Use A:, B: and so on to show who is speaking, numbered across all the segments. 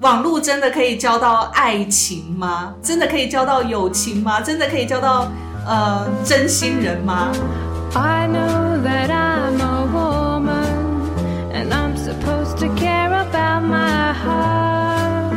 A: 网络真的可以交到爱情吗？真的可以交到友情吗？真的可以交到呃真心人吗
B: ？I know that I'm a woman and I'm supposed to care about my heart.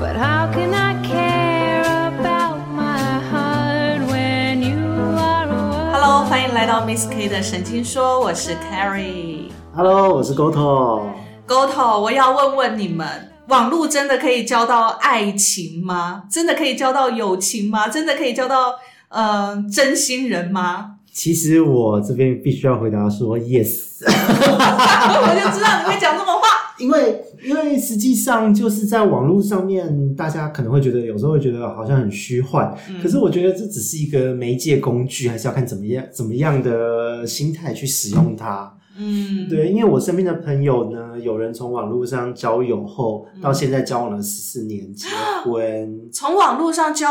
B: But how can I care about my heart when you are a
A: Hello，欢迎来到 Miss K 的神经说，我是 Carrie。
C: Hello，我是 Goto。
A: Goto，我要问问你们，网络真的可以交到爱情吗？真的可以交到友情吗？真的可以交到呃真心人吗？
C: 其实我这边必须要回答说 yes，
A: 我就知道你会讲这种话。
C: 因为因为实际上就是在网络上面，大家可能会觉得有时候会觉得好像很虚幻，可是我觉得这只是一个媒介工具，还是要看怎么样怎么样的心态去使用它。
A: 嗯，
C: 对，因为我身边的朋友呢，有人从网络上交友后，到现在交往了十四年，结婚。
A: 从网络上交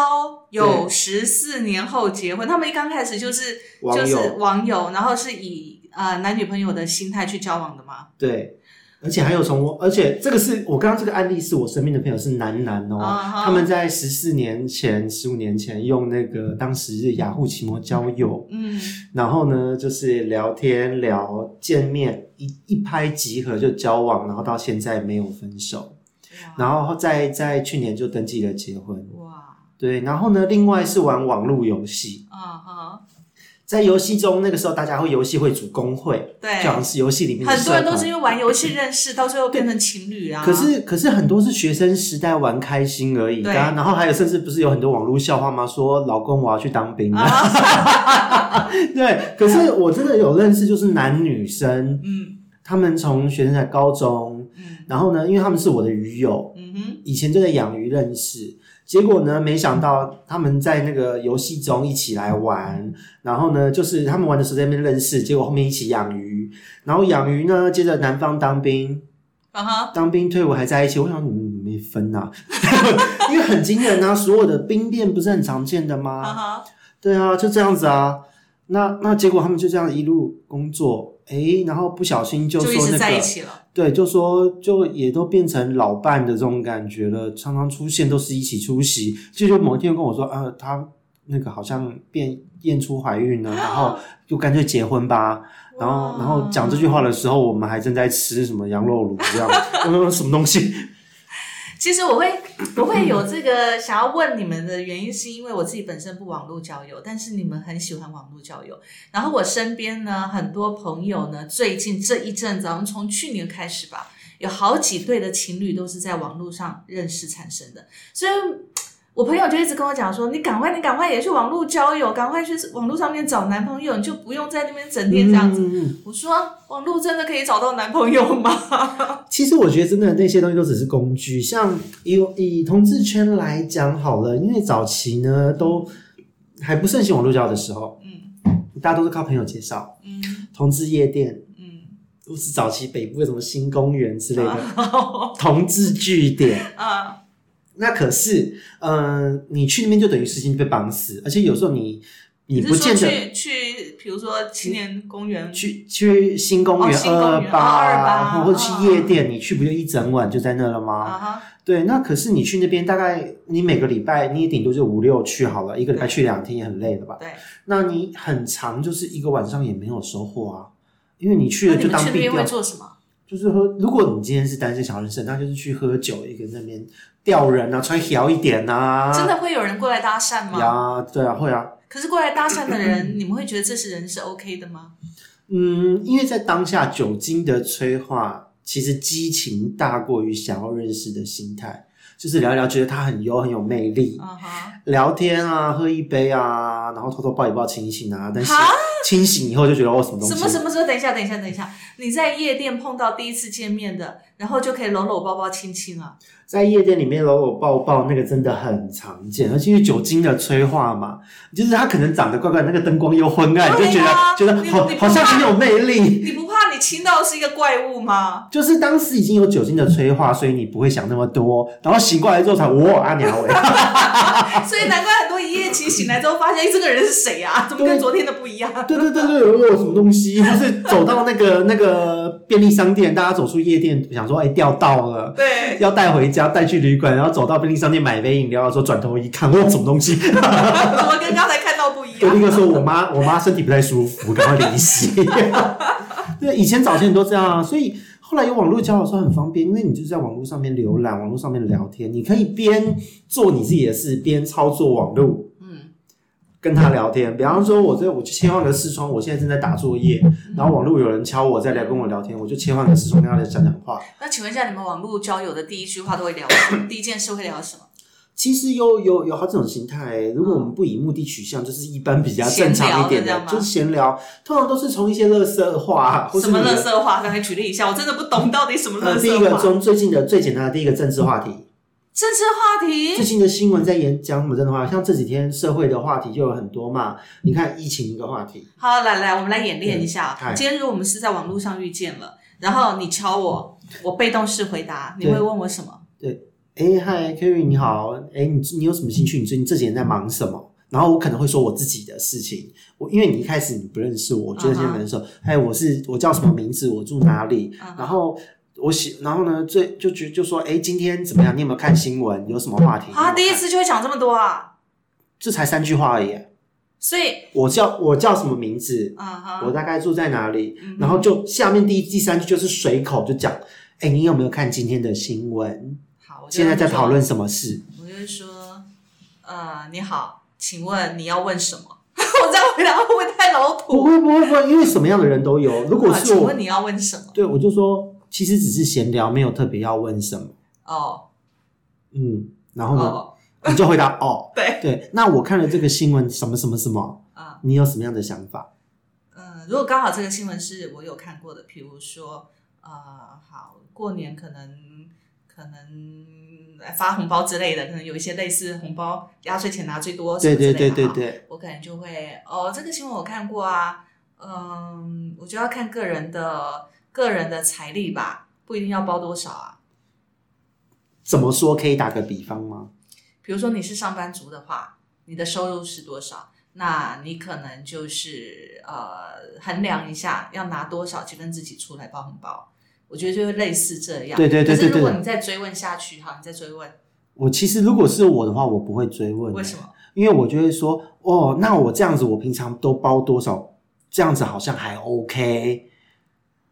A: 有
C: 对
A: 十四年后结婚，他们一刚开始就是
C: 网友
A: 就是网友，然后是以呃男女朋友的心态去交往的吗？
C: 对，而且还有从我，而且这个是我刚刚这个案例是我身边的朋友是男男哦，他们在十四年前、十五年前用那个当时是雅虎奇摩交友，
A: 嗯，
C: 然后呢就是聊天聊见面一一拍即合就交往，然后到现在没有分手，然后在在去年就登记了结婚。
A: 哇，
C: 对，然后呢，另外是玩网络游戏，
A: 啊哈，
C: 在游戏中那个时候大家会游戏会组工会，
A: 对
C: 就好像是游戏里面的
A: 很多人都是因为玩游戏认识，到最后变成情侣啊。
C: 可是可是很多是学生时代玩开心而已，
A: 对
C: 然然后还有甚至不是有很多网络笑话吗？说老公我要去当兵了，
A: 啊，
C: 对。可是我真的有认识，就是男女生，
A: 嗯
C: 他们从学生在高中，
A: 嗯
C: 然后呢，因为他们是我的鱼友，
A: 嗯哼，
C: 以前就在养鱼认识。结果呢，没想到他们在那个游戏中一起来玩，然后呢，就是他们玩的时候在那边认识，结果后面一起养鱼，然后养鱼呢，接着男方当兵，
A: 啊哈，
C: 当兵退伍还在一起，我想你们 没分呐、因为很惊人啊，所有的兵变不是很常见的
A: 啊
C: 吗？
A: 哈，
C: 对啊，就这样子啊。那那结果他们就这样一路工作，诶，然后不小心就说那个，
A: 在一起了。
C: 对，就说就也都变成老伴的这种感觉了，常常出现都是一起出席。就就某一天跟我说，啊，他那个好像变验出怀孕了，然后 就干脆结婚吧。然后，然后讲这句话的时候，我们还正在吃什么羊肉卤这样，什么东西？
A: 其实我会 我会有这个想要问你们的原因，是因为我自己本身不网络交友，但是你们很喜欢网络交友。然后我身边呢很多朋友呢，最近这一阵子，好像从去年开始吧，有好几对的情侣都是在网络上认识产生的。所以我朋友就一直跟我讲说：“你赶快，你赶快也去网络交友，赶快去网络上面找男朋友，你就不用在那边整天这样子。我说：“网络真的可以找到男朋友吗？
C: 其实我觉得真的那些东西都只是工具，像以以同志圈来讲好了，因为早期呢都还不盛行网络交友的时候，
A: 嗯
C: 大家都是靠朋友介绍，
A: 嗯
C: 同志夜店
A: 嗯
C: 都是早期北部的什么新公园之类的、
A: 啊
C: 同志据点。
A: 啊
C: 那可是，嗯、你去那边就等于事情被绑死，而且有时候你你不见得
A: 去去，比如说青年公园
C: 去去新公园二
A: 园哦228
C: 或者去夜店，你去不就一整晚就在那了吗？
A: 啊，
C: 对，那可是你去那边，大概你每个礼拜你也顶多就五六去好了，一个礼拜去两天也很累了吧？
A: 对，
C: 那你很长，就是一个晚上也没有收获啊，因为你去了就当避
A: 们去那边会，做什么？
C: 就是喝。如果你今天是单身想要认识，那就是去喝酒，一个那边钓人啊，穿小一点啊，
A: 真的会有人过来搭讪吗？
C: 呀，对啊，会啊。
A: 可是过来搭讪的人，你们会觉得这是人是 OK 的吗？
C: 嗯，因为在当下酒精的催化，其实激情大过于想要认识的心态，就是聊一聊，觉得他很优很有魅力，聊天啊，喝一杯啊，然后偷偷抱一抱亲一亲啊，但是
A: 哈
C: 清醒以后就觉得哦什么东西，
A: 什么什么时候？等一下，等一下，等一下，你在夜店碰到第一次见面的，然后就可以搂搂抱抱亲亲了？
C: 在夜店里面搂搂抱抱，那个真的很常见，而且因为酒精的催化嘛，就是他可能长得怪怪，那个灯光又昏暗，你就觉得觉得好好像很有魅力。
A: 你不怕亲到的是一个怪物吗？
C: 就是当时已经有酒精的催化，所以你不会想那么多，然后醒过来之后才我阿娘喂，
A: 所以难怪很多一夜情醒来之后发现，哎，这个人是谁啊？怎么跟昨天的不一样？
C: 对对对对，有有什么东西，就是走到那个那个便利商店，大家走出夜店，想说哎掉到了。
A: 对，
C: 要带回家，带去旅馆，然后走到便利商店买杯饮料的时候，转头一看，哇，什么东西？
A: 怎么跟刚才看到不一
C: 就立
A: 样？
C: 刻说我妈，我妈身体不太舒服，赶快离席。对，以前早些人都这样啊，所以后来有网络交友的时候很方便，因为你就是在网络上面浏览，网络上面聊天，你可以边做你自己的事，边操作网络。
A: 嗯，
C: 跟他聊天，比方说，我这我就切换个视窗，我现在正在打作业，然后网络有人敲我在聊跟我聊天，我就切换个视窗跟他讲讲话。
A: 那请问一下，你们网络交友的第一句话都会聊什么？第一件事会聊什么？
C: 其实有有有好几种形态，如果我们不以目的取向，就是一般比较正常一点的，就是闲聊，通常都是从一些乐色话，
A: 什么乐色话？刚才举例一下，我真的不懂到底什么乐
C: 呃，第一个
A: 色话。
C: 从最近的最简单的第一个政治话题，
A: 政治话题最，
C: 近的新闻在演讲什么政治话题，像这几天社会的话题就有很多嘛。你看疫情一个话题，
A: 好，来来，我们来演练一下
C: 嗯。
A: 今天如果我们是在网络上遇见了，然后你敲我，我被动式回答，你
C: 对
A: 会问我什么？
C: 哎，嗨，Kerry 你好，哎，你你有什么兴趣？你最近这几年在忙什么？然后我可能会说我自己的事情，我因为你一开始你不认识我，我觉得先认识我，哎，我是我叫什么名字？我住哪里？
A: 嗯
C: 然后我喜，然后呢，最就觉就说，哎，今天怎么样？你有没有看新闻？有什么话题？
A: 啊，第一
C: 次，
A: 就会讲这么多啊，
C: 这才三句话而已。
A: 所以，
C: 我叫我叫什么名字？
A: 嗯哼，
C: 我大概住在哪里？然后就下面第一、第三句就是随口就讲，哎，你有没有看今天的新闻？现在在
A: 说
C: 讨论什么事？
A: 我就会说，呃，你好，请问你要问什么？我这样回答会不会太老
C: 不
A: 土？
C: 会不会不会，因为什么样的人都有。如果
A: 啊
C: 是我
A: 请问你要问什么？
C: 对，我就说其实只是闲聊，没有特别要问什么。
A: 哦
C: 嗯，然后呢，
A: 哦，
C: 你就回答哦，
A: 对，
C: 对。那我看了这个新闻，什么什么什么，
A: 啊，
C: 你有什么样的想法？
A: 嗯，如果刚好这个新闻是我有看过的，比如说，呃，好，过年可能可能来发红包之类的，可能有一些类似红包压岁钱拿最多什
C: 对
A: 么之
C: 对
A: 类的哈
C: 对对对，
A: 我可能就会哦，这个新闻我看过啊，嗯，我就要看个人的个人的财力吧，不一定要包多少啊。
C: 怎么说？可以打个比方吗？
A: 比如说你是上班族的话，你的收入是多少？那你可能就是呃衡量一下要拿多少几分之几出来包红包。我觉得就会类似这样。
C: 对对对对
A: 可是如果你再追问下去，哈，你再追问，
C: 我其实如果是我的话，我不会追问，
A: 为什么？
C: 因为我就会说，哦，那我这样子，我平常都包多少？这样子好像还 OK。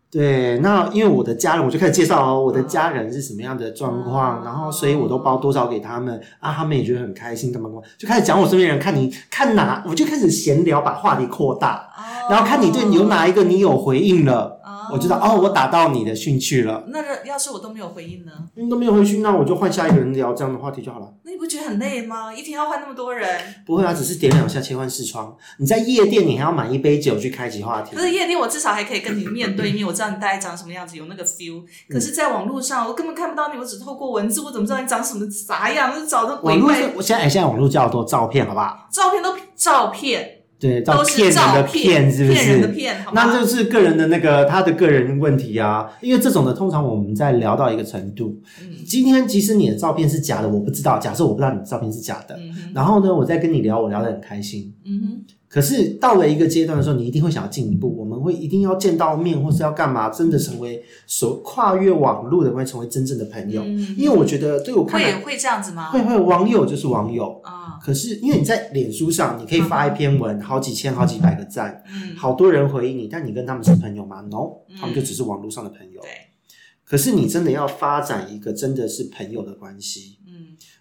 C: 对，那因为我的家人，我就开始介绍哦，我的家人是什么样的状况，
A: 哦
C: 然后所以我都包多少给他们啊，他们也觉得很开心，干嘛干嘛，就开始讲我身边人，看你看哪，我就开始闲聊，把话题扩大，
A: 哦
C: 然后看你对有哪一个你有回应了，
A: 哦
C: 我知道哦，我打到你的兴趣了，
A: 那要是我都没有回应呢？
C: 你都没有回去，那我就换下一个人聊这样的话题就好了。
A: 那你不觉得很累吗？一天要换那么多人，
C: 不会啊，只是点两下切换视窗。你在夜店，你还要买一杯酒去开启话题
A: 可。是夜店我至少还可以跟你面对面，我知道你大概长什么样子，有那个 feel。可是，在网络上我根本看不到你，我只透过文字，我怎么知道你长什么啥样？就找的
C: 网络
A: 鬼怪
C: 是，我现在哎，现在网络叫多照片，好不好？
A: 照片都照片，
C: 对，照
A: 都
C: 骗人的骗，是不
A: 骗人的
C: 是？
A: 骗，好吗？
C: 那就是个人的那个他的个人问题啊，因为这种的通常我们在聊到一个程度，
A: 嗯
C: 今天即使你的照片是假的，我不知道，假设我不知道你的照片是假的，
A: 嗯，
C: 然后呢，我在跟你聊，我聊得很开心，
A: 嗯
C: 可是到了一个阶段的时候，你一定会想要进一步，我们会一定要见到面，或是要干嘛，真的成为所跨越网络的，会成为真正的朋，友。
A: 嗯
C: 因为我觉得对我看来，
A: 会会这样子吗？
C: 会会网友就是网友，
A: 啊，
C: 可是因为你在脸书上，你可以发一篇文，好几千、好几百个赞，
A: 嗯，
C: 好多人回应你，但你跟他们是朋友吗？No，
A: 嗯
C: 他们就只是网络上的朋友。
A: 对，
C: 可是你真的要发展一个真的是朋友的关系，
A: 嗯，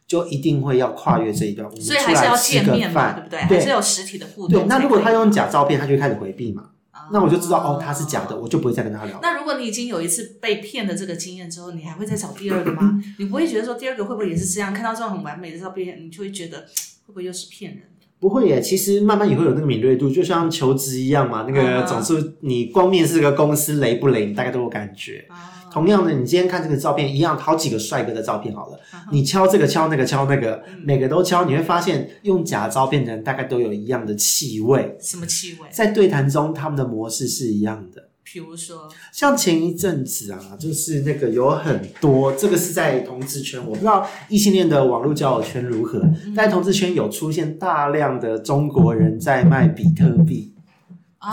C: 就一定会要跨越这一段。我们
A: 所以还是要见面嘛，
C: 饭
A: 对不对？
C: 对
A: 还是有实体的互动。
C: 对，那如果他用假照片，他就开始回避嘛。
A: 啊，
C: 那我就知道哦，他是假的，我就不会再跟他聊。
A: 那如果你已经有一次被骗的这个经验之后，你还会再找第二个吗？你不会觉得说第二个会不会也是这样？看到这种很完美的照片，你就会觉得会不会又是骗人的？
C: 不会耶，其实慢慢也会有那个敏锐度，就像求职一样嘛。那个
A: 嗯
C: 总是你光面试个公司雷不雷，你大概都有感觉。
A: 啊，
C: 同样的，你今天看这个照片，一样好几个帅哥的照片好了，
A: 啊
C: 你敲这个敲那个敲那个，
A: 嗯
C: 每个都敲，你会发现用假照片的人大概都有一样的气味，
A: 什么气味？
C: 在对谈中他们的模式是一样的。
A: 比如说，
C: 像前一阵子啊，就是那个有很多，这个是在同志圈，我不知道异性恋的网络交友圈如何，
A: 嗯
C: 但同志圈有出现大量的中国人在卖比特币。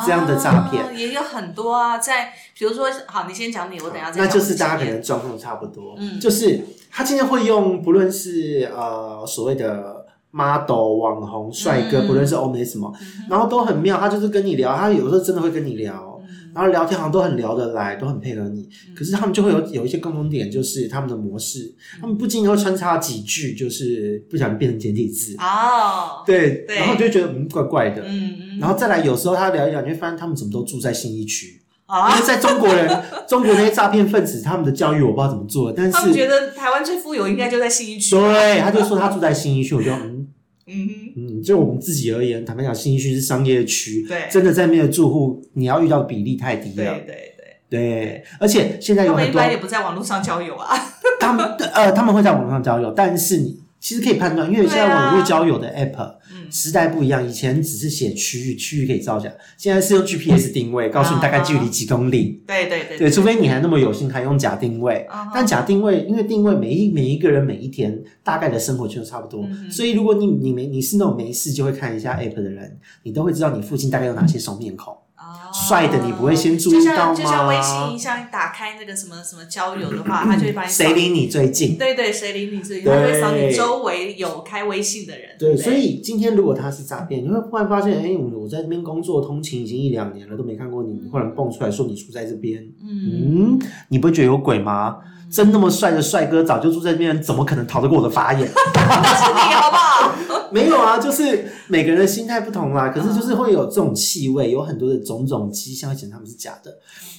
C: 这样的诈骗
A: 啊也有很多啊，在比如说，好，你先讲你，我等一下再讲
C: 那就是大家可能状况差不多，
A: 嗯
C: 就是他今天会用不论是呃所谓的 model 网红帅哥，
A: 嗯
C: 不论是欧美什么，然后都很妙，他就是跟你聊，他有时候真的会跟你聊，然后聊天好像都很聊得来，都很配合你，
A: 嗯
C: 可是他们就会有有一些共同点，就是他们的模式，他们不经意会穿插几句，就是不小心变成简体字，
A: 哦，
C: 对，
A: 对
C: 然后就会觉得嗯怪怪的，
A: 嗯嗯，
C: 然后再来有时候他聊一聊，你会发现他们怎么都住在信义区。因
A: 啊
C: 为，在中国人，中国那些诈骗分子，他们的教育我不知道怎么做，但是
A: 他们觉得台湾最富有应该就在新一区，
C: 对，他就说他住在新一区，我就嗯
A: 嗯
C: 嗯，就我们自己而言，坦白讲，新一区是商业区，
A: 对。
C: 真的在那边的住户，你要遇到的比例太低
A: 了，对
C: 了，
A: 对对。
C: 对，而且现在有很多
A: 他们一般也不在网络上交友啊，
C: 他们呃他们会在网络上交友，但是你其实可以判断，因为现在网络交友的 app
A: 嗯
C: 时代不一样，以前只是写区域，区域可以造假，现在是用 GPS 定位，告诉你大概距离几公里。
A: 对对对
C: 对，除非你还那么有心，还用假定位。但假定位，因为定位每一每一个人每一天大概的生活圈都差不多，所以如果你你没你是那种没事就会看一下 app 的人，你都会知道你附近大概有哪些熟面孔。
A: 哦
C: 帅的你不会先注意到吗
A: 就像就像微信一像打开那个什么什么交友的话，他就会把你
C: 谁离你最近？
A: 对对，谁离你最近，他就会扫你周围有开微信的人。
C: 对，
A: 不
C: 所以今天如果他是诈骗，你会忽然发现，哎、我我在这边工作通勤已经一两年了，都没看过你，你忽然蹦出来说你住在这边，
A: 嗯，
C: 嗯，你不会觉得有鬼吗？真那么帅的帅哥早就住在这边，怎么可能逃得过我的法眼？
A: 那是你好不好？
C: 没有啊，就是每个人的心态不同啦。可是就是会有这种气味，有很多的种种迹象会显示他们是假的。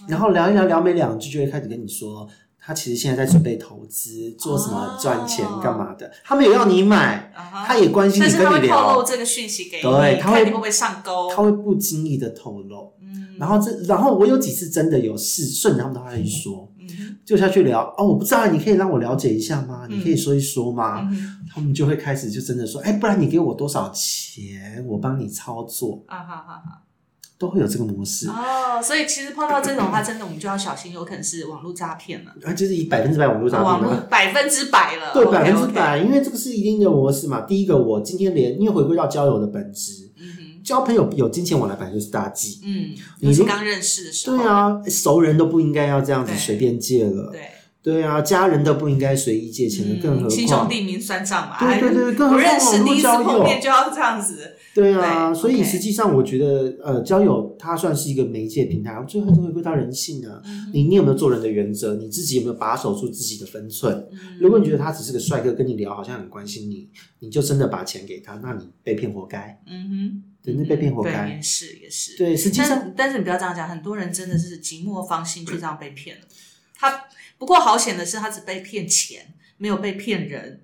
C: 然后聊一聊，聊没两句就会开始跟你说，他其实现在在准备投资，做什么赚钱
A: 哦
C: 干嘛的。他没有要你买，他也关心你跟你聊，
A: 透露这个讯息给你，
C: 对他会
A: 不会上钩。
C: 他会不经意的透露。
A: 嗯
C: 然后这，然后我有几次真的有事顺着他们的话去说，
A: 嗯
C: 就下去聊哦，我不知道，你可以让我了解一下吗？
A: 嗯
C: 你可以说一说吗？
A: 嗯
C: 他们就会开始就真的说，哎，不然你给我多少钱，我帮你操作，
A: 啊哈哈哈。
C: 都会有这个模式，
A: 哦，所以其实碰到这种的话，真的我们就要小心，有可能是网络诈骗了，
C: 啊，就是以百分之百网络诈
A: 网络
C: 骗嘛。
A: 百分之百了，
C: 对，百分之百，因为这个是一定的模式嘛。第一个，我今天连，因为回归到交友的本质，
A: 嗯
C: 交朋友有金钱往来本来就是大忌。
A: 嗯，
C: 你
A: 是刚认识的时候，
C: 对啊，熟人都不应该要这样子随便借了。
A: 对，
C: 对啊，家人都不应该随意借钱的，更何
A: 嗯亲兄
C: 况
A: 弟明算账嘛，
C: 对对对，更何
A: 不认
C: 况网
A: 识第一次
C: 络交友。
A: 碰面就要这样子，
C: 对啊，
A: 对
C: 所以实际上我觉得，呃，交友它算是一个媒介平台，最后还是回归到人性啊。
A: 嗯
C: 你你有没有做人的原则？你自己有没有把守住自己的分寸？
A: 嗯
C: 如果你觉得他只是个帅哥，跟你聊好像很关心你，你就真的把钱给他，那你被骗活该。
A: 嗯哼，
C: 对，那被骗活
A: 对，
C: 该。
A: 也是也是，
C: 对，实际上
A: 但但是你不要这样讲，很多人真的是寂寞芳心就这样被骗了。他不过好险的是，他只被骗钱，没有被骗人。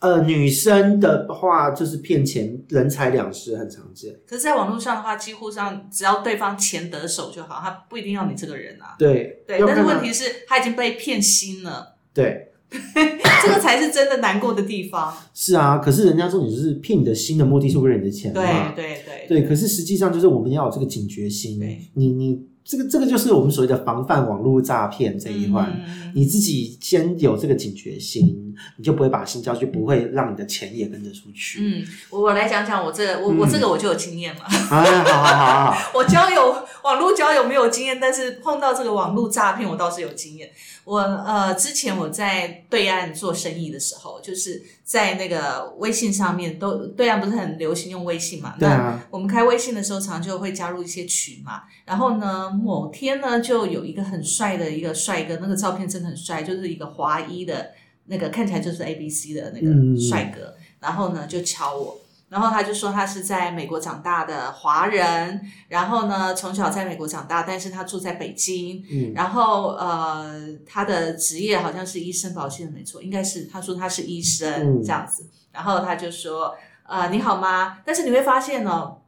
C: 呃，女生的话就是骗钱，人财两失很常见。
A: 可是，在网络上的话，几乎上只要对方钱得手就好，他不一定要你这个人啊。
C: 对，
A: 对，但是问题是，他已经被骗心了，
C: 对，
A: 这个才是真的难过的地方。
C: 是啊。可是人家重点就是骗你的心的目的是为了你的钱嘛。
A: 对对对，
C: 对，可是实际上就是我们要有这个警觉心
A: 对。
C: 你你这个这个就是我们所谓的防范网络诈骗这一环。
A: 嗯
C: 你自己先有这个警觉心，你就不会把心交，去不会让你的钱也跟着出去。
A: 嗯，我我来讲讲我这个我我这个我就有经验了。
C: 哎，好好好好，
A: 我交友网络交友没有经验，但是碰到这个网络诈骗，我倒是有经验。我呃，之前我在对岸做生意的时候，就是在那个微信上面都对岸不是很流行用微信嘛？
C: 对啊，
A: 那我们开微信的时候，常就会加入一些群嘛。然后呢，某天呢，就有一个很帅的一个帅哥，那个照片真的很帅，就是一个华裔的那个看起来就是 A B C 的那
C: 嗯
A: 个帅哥。然后呢，就敲我。然后他就说他是在美国长大的华人，然后呢从小在美国长大，但是他住在北京，
C: 嗯
A: 然后呃他的职业好像是医生，保健没错，应该是他说他是医生、
C: 嗯
A: 这样子，然后他就说呃你好吗？但是你会发现哦，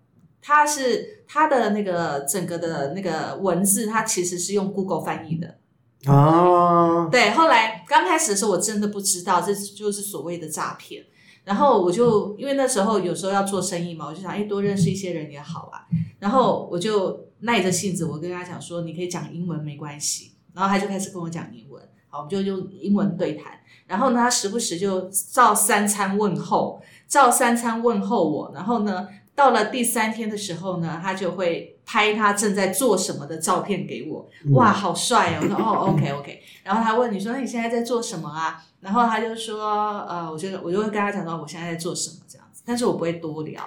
A: 他是他的那个整个的那个文字，他其实是用 Google 翻译的，
C: 啊，
A: 对，后来刚开始的时候，我真的不知道这就是所谓的诈骗。然后我就因为那时候有时候要做生意嘛，我就想，哎，多认识一些人也好啊。然后我就耐着性子，我跟他讲说，你可以讲英文没关系，然后他就开始跟我讲英文，好，我们就用英文对谈。然后呢，他时不时就照三餐问候，照三餐问候我。然后呢，到了第三天的时候呢，他就会拍他正在做什么的照片给我。哇，好帅哦！我说哦，OK OK。然后他问你说，那你现在在做什么啊？然后他就说，呃，我觉得我就会跟他讲到我现在在做什么这样子，但是我不会多聊。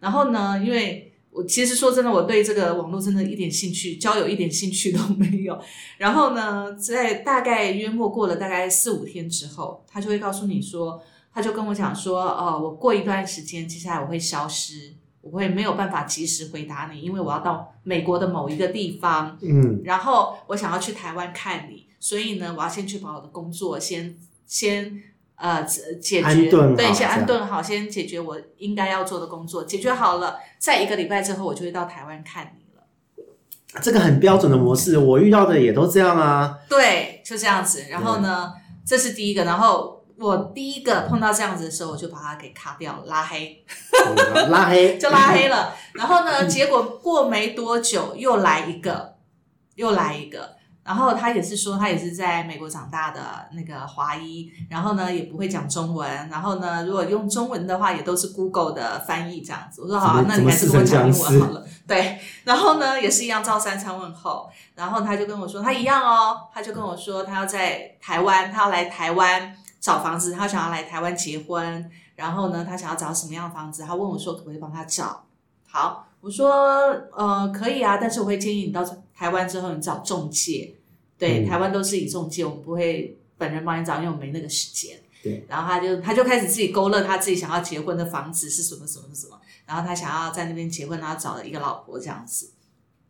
A: 然后呢，因为我其实说真的，我对这个网络真的一点兴趣，交友一点兴趣都没有。然后呢，在大概约莫过了大概四五天之后，他就会告诉你说，他就跟我讲说，呃，我过一段时间，接下来我会消失，我会没有办法及时回答你，因为我要到美国的某一个地方，
C: 嗯，
A: 然后我想要去台湾看你，所以呢，我要先去把我的工作先先呃解决，对，先安顿好，先解决我应该要做的工作，解决好了，在一个礼拜之后，我就会到台湾看你了。
C: 这个很标准的模式，我遇到的也都这样啊。
A: 对，就这样子。然后呢，这是第一个，然后我第一个碰到这样子的时候，我就把他给卡掉了，拉黑。
C: 嗯拉黑
A: 就拉黑了。然后呢，结果过没多久又来一个，又来一个。然后他也是说，他也是在美国长大的那个华裔，然后呢也不会讲中文，然后呢如果用中文的话，也都是 Google 的翻译这样子。我说好、那你还是跟我讲英
C: 怎么似曾
A: 文好了。对，然后呢也是一样照三餐问候，然后他就跟我说他一样哦，他就跟我说他要在台湾，他要来台湾找房子，他想要来台湾结婚，然后呢他想要找什么样的房子，他问我说可不可以帮他找。好，我说呃可以啊，但是我会建议你到台湾之后你找中介，对，
C: 嗯
A: 台湾都是以中介，我们不会本人帮你找，因为我没那个时间。
C: 对，
A: 然后他就他就开始自己勾勒他自己想要结婚的房子是什么什么什么，然后他想要在那边结婚，然后找了一个老婆这样子。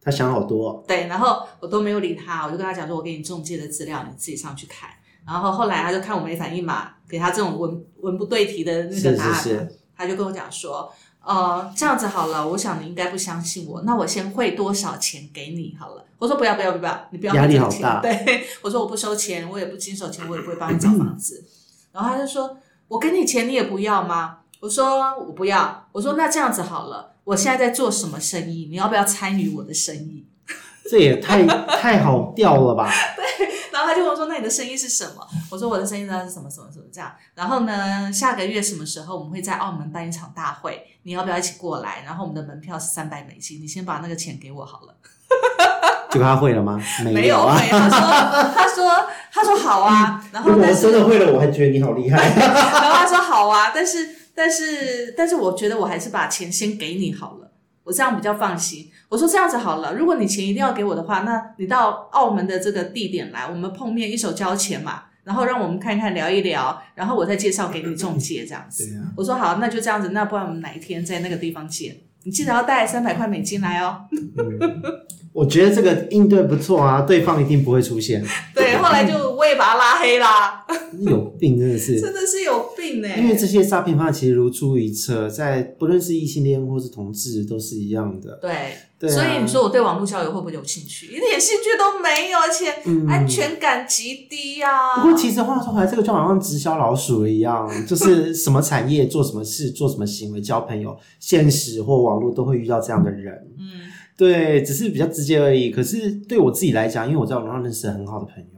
C: 他想好多，
A: 对，然后我都没有理他，我就跟他讲说，我给你中介的资料，你自己上去看。然后后来他就看我没反应嘛，给他这种文文不对题的那
C: 是
A: 个答案，
C: 是是，
A: 他就跟我讲说，呃，这样子好了，我想你应该不相信我，那我先汇多少钱给你好了。我说不要不要不要，你不要
C: 压力好大
A: 对，我说我不收钱，我也不经手钱，我也不会帮你找房子。然后他就说，我给你钱你也不要吗？我说我不要。我说那这样子好了，我现在在做什么生意？你要不要参与我的生意？
C: 这也太太好调了吧？
A: 他就问我说：“那你的生意是什么？”我说：“我的生意呢是什么什么什么这样。”然后呢，下个月什么时候我们会在澳门办一场大会？你要不要一起过来？然后我们的门票是三百美金，你先把那个钱给我好了。
C: 结果他会了吗？
A: 没有
C: 啊。
A: 会，他说 他说他说好啊，然后
C: 我
A: 但是
C: 真的会了，我还觉得你好厉害。
A: 然后他说好啊，但是但是但是我觉得我还是把钱先给你好了，我这样比较放心。我说这样子好了，如果你钱一定要给我的话，那你到澳门的这个地点来，我们碰面一手交钱嘛，然后让我们看看聊一聊，然后我再介绍给你中介这样子。
C: 对啊，
A: 我说好，那就这样子，那不然我们哪一天在那个地方见？你记得要带三百块美金来哦。
C: 嗯，我觉得这个应对不错啊，对方一定不会出现。
A: 对，后来就我也把他拉黑啦，
C: 有病真的是。
A: 真的是有
C: 因为这些诈骗犯其实如出一辙，在不论是异性恋或是同志都是一样的。
A: 对，
C: 对啊
A: 所以你说我对网络交友会不会有兴趣？一点兴趣都没有，而且
C: 嗯
A: 安全感极低啊。
C: 不过其实话说回来，这个就好像直销老鼠一样，就是什么产业做什么事、做什么行为、交朋友，现实或网络都会遇到这样的人。
A: 嗯
C: 对，只是比较直接而已。可是对我自己来讲，因为我在网上认识很好的朋友，
A: 嗯，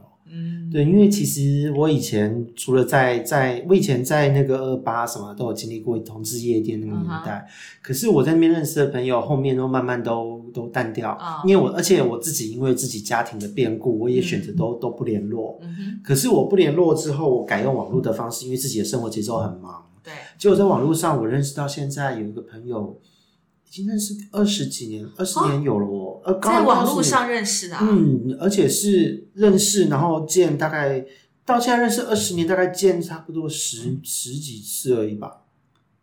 C: 对，因为其实我以前除了在在我以前在那个二八什么都有经历过同志夜店那个年代，可是我在那边认识的朋友，后面都慢慢都都淡掉，
A: 哦
C: 因为我而且我自己因为自己家庭的变故，我也选择都、都不联络。
A: 嗯，
C: 可是我不联络之后，我改用网络的方式，因为自己的生活节奏很忙。
A: 对，
C: 结果在网络上，我认识到现在有一个朋友，已经认识二十几年，二十年有了我，呃，
A: 在网
C: 20年
A: 络上认识的、啊，
C: 嗯，而且是认识，然后见大概到现在认识二十年，大概见差不多十十几次而已吧。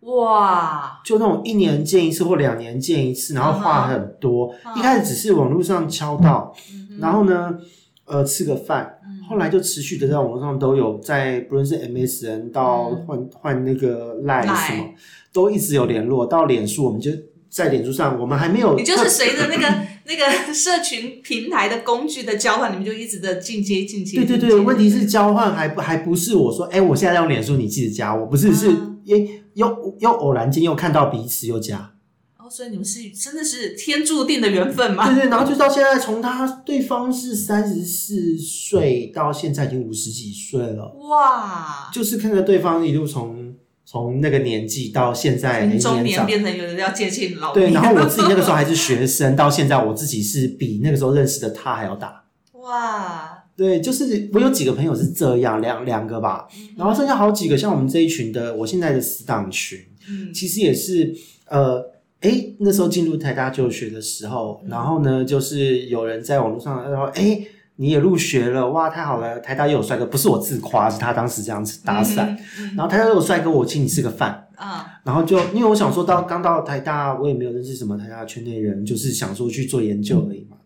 A: 哇，
C: 就那种一年见一次或两年见一次，然后话很多。一开始只是网络上敲到，
A: 嗯
C: 然后呢，呃，吃个饭，后来就持续的在网络上都有在，不论是 MSN 到
A: 嗯。
C: 换换那个 Line 什么，都一直有联络。到脸书，我们就在脸书上，我们还没有，
A: 你就是随着那个那个社群平台的工具的交换，你们就一直的进阶进阶。
C: 对对对，问题是交换还不还不是我说，哎，我现在用脸书，你记得加我，不是是
A: 嗯
C: 诶又又偶然间又看到彼此又加，
A: 哦，哦，所以你们是真的是天注定的缘分吗？
C: 对对，然后就到现在，从他对方是三十四岁到现在已经五十几岁了，
A: 哇，
C: 就是看着对方一路从从那个年纪到现在
A: 从中年。变成有人要接近老
C: 对，然后我自己那个时候还是 学生，到现在我自己是比那个时候认识的他还要大。
A: 哇，
C: 对，就是我有几个朋友是这样，两两个吧，然后剩下好几个，像我们这一群的，我现在的死党群，
A: 嗯。
C: 其实也是呃，哎，那时候进入台大就学的时候，然后呢，就是有人在网络上说，诶，你也入学了，哇，太好了，台大又有帅哥，不是我自夸，是他当时这样子搭讪，
A: 嗯
C: 然后台大又有帅哥，我请你吃个饭。
A: 啊，
C: 然后就因为我想说到刚到台大，我也没有认识什么台大圈内人，就是想说去做研究而已嘛。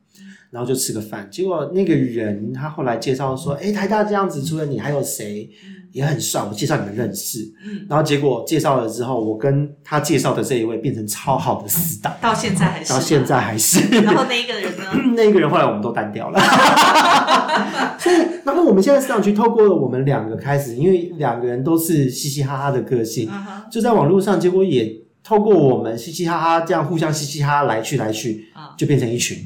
C: 然后就吃个饭，结果那个人他后来介绍说，哎，台大这样子，除了你还有谁也很帅，我介绍你们认识。
A: 嗯，
C: 然后结果介绍了之后，我跟他介绍的这一位变成超好的死党，
A: 到现在还是
C: 到现，在还是。
A: 然后那一个人呢？
C: 那一个人后来我们都单掉了，所以，然后我们现在市场区透过了我们两个开始，因为两个人都是嘻嘻哈哈的个性，
A: 嗯，
C: 就在网络上，结果也透过我们嘻嘻哈哈这样互相嘻嘻哈哈来去来去，
A: 啊，
C: 就变成一群。